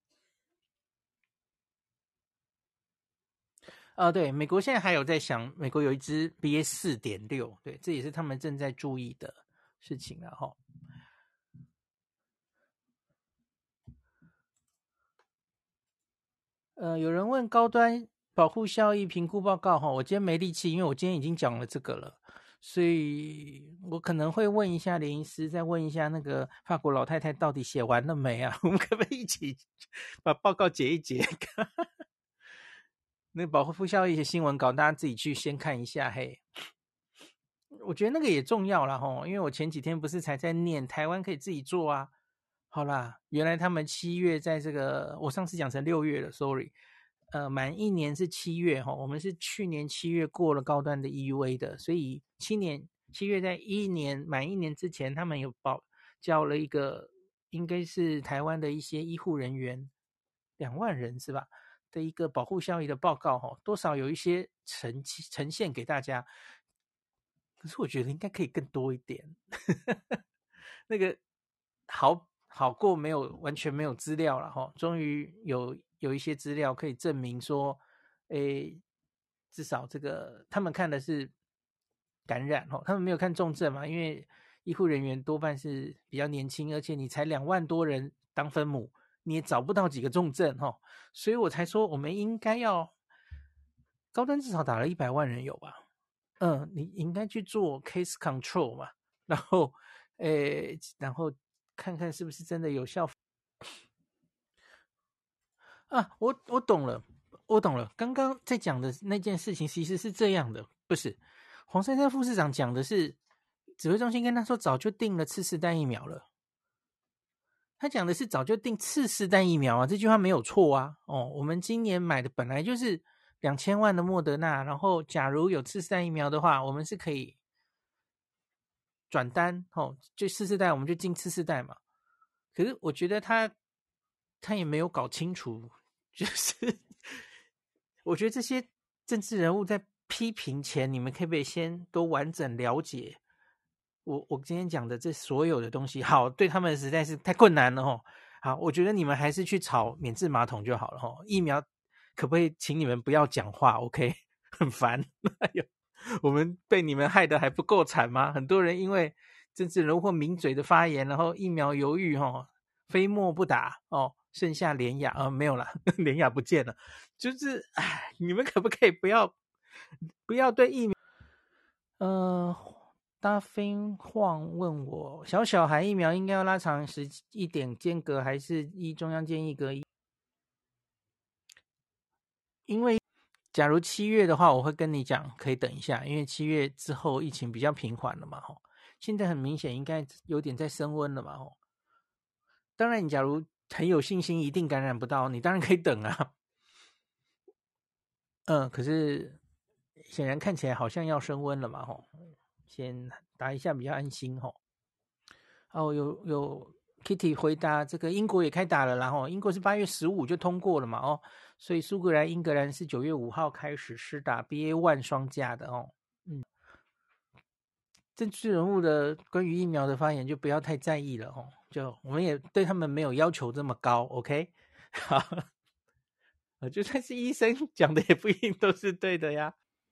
Speaker 1: 呃，对，美国现在还有在想，美国有一支 BA 四点六，对，这也是他们正在注意的事情了哈。呃，有人问高端保护效益评估报告哈，我今天没力气，因为我今天已经讲了这个了，所以我可能会问一下林医师，再问一下那个法国老太太到底写完了没啊？*laughs* 我们可不可以一起把报告解一解？那保护效益的新闻稿，大家自己去先看一下嘿。我觉得那个也重要了哈，因为我前几天不是才在念台湾可以自己做啊。好啦，原来他们七月在这个，我上次讲成六月了，sorry。呃，满一年是七月哈，我们是去年七月过了高端的 EUA 的，所以七年七月在一年满一年之前，他们有报交了一个，应该是台湾的一些医护人员两万人是吧的一个保护效益的报告哈，多少有一些呈呈现给大家，可是我觉得应该可以更多一点，那个好好过没有完全没有资料了哈，终于有。有一些资料可以证明说，诶，至少这个他们看的是感染哦，他们没有看重症嘛，因为医护人员多半是比较年轻，而且你才两万多人当分母，你也找不到几个重症哈，所以我才说我们应该要高端至少打了一百万人有吧，嗯，你应该去做 case control 嘛，然后诶，然后看看是不是真的有效。啊，我我懂了，我懂了。刚刚在讲的那件事情其实是这样的，不是黄珊珊副市长讲的是指挥中心跟他说早就定了次世代疫苗了。他讲的是早就定次世代疫苗啊，这句话没有错啊。哦，我们今年买的本来就是两千万的莫德纳，然后假如有次世代疫苗的话，我们是可以转单哦，就次世代我们就进次世代嘛。可是我觉得他他也没有搞清楚。就是，*laughs* 我觉得这些政治人物在批评前，你们可不可以先都完整了解我我今天讲的这所有的东西？好，对他们实在是太困难了哦。好，我觉得你们还是去炒免治马桶就好了哦。疫苗可不可以请你们不要讲话？OK，*laughs* 很烦。哎呦，我们被你们害得还不够惨吗？很多人因为政治人物或名嘴的发言，然后疫苗犹豫哦，非莫不打哦。剩下连雅啊，没有了，*laughs* 连雅不见了。就是，哎，你们可不可以不要不要对疫苗？呃，大飞晃问我，小小孩疫苗应该要拉长时一点间隔，还是一中央建议隔一？因为假如七月的话，我会跟你讲，可以等一下，因为七月之后疫情比较平缓了嘛，吼。现在很明显应该有点在升温了嘛，吼。当然，你假如。很有信心，一定感染不到你，当然可以等啊。*laughs* 嗯，可是显然看起来好像要升温了嘛，吼，先打一下比较安心，吼。哦，有有 Kitty 回答，这个英国也开打了，然后英国是八月十五就通过了嘛，哦，所以苏格兰、英格兰是九月五号开始施打 BA one 双价的哦。嗯，政治人物的关于疫苗的发言就不要太在意了，哦。就我们也对他们没有要求这么高，OK？*laughs* 好，*laughs* 就算是医生讲的也不一定都是对的呀。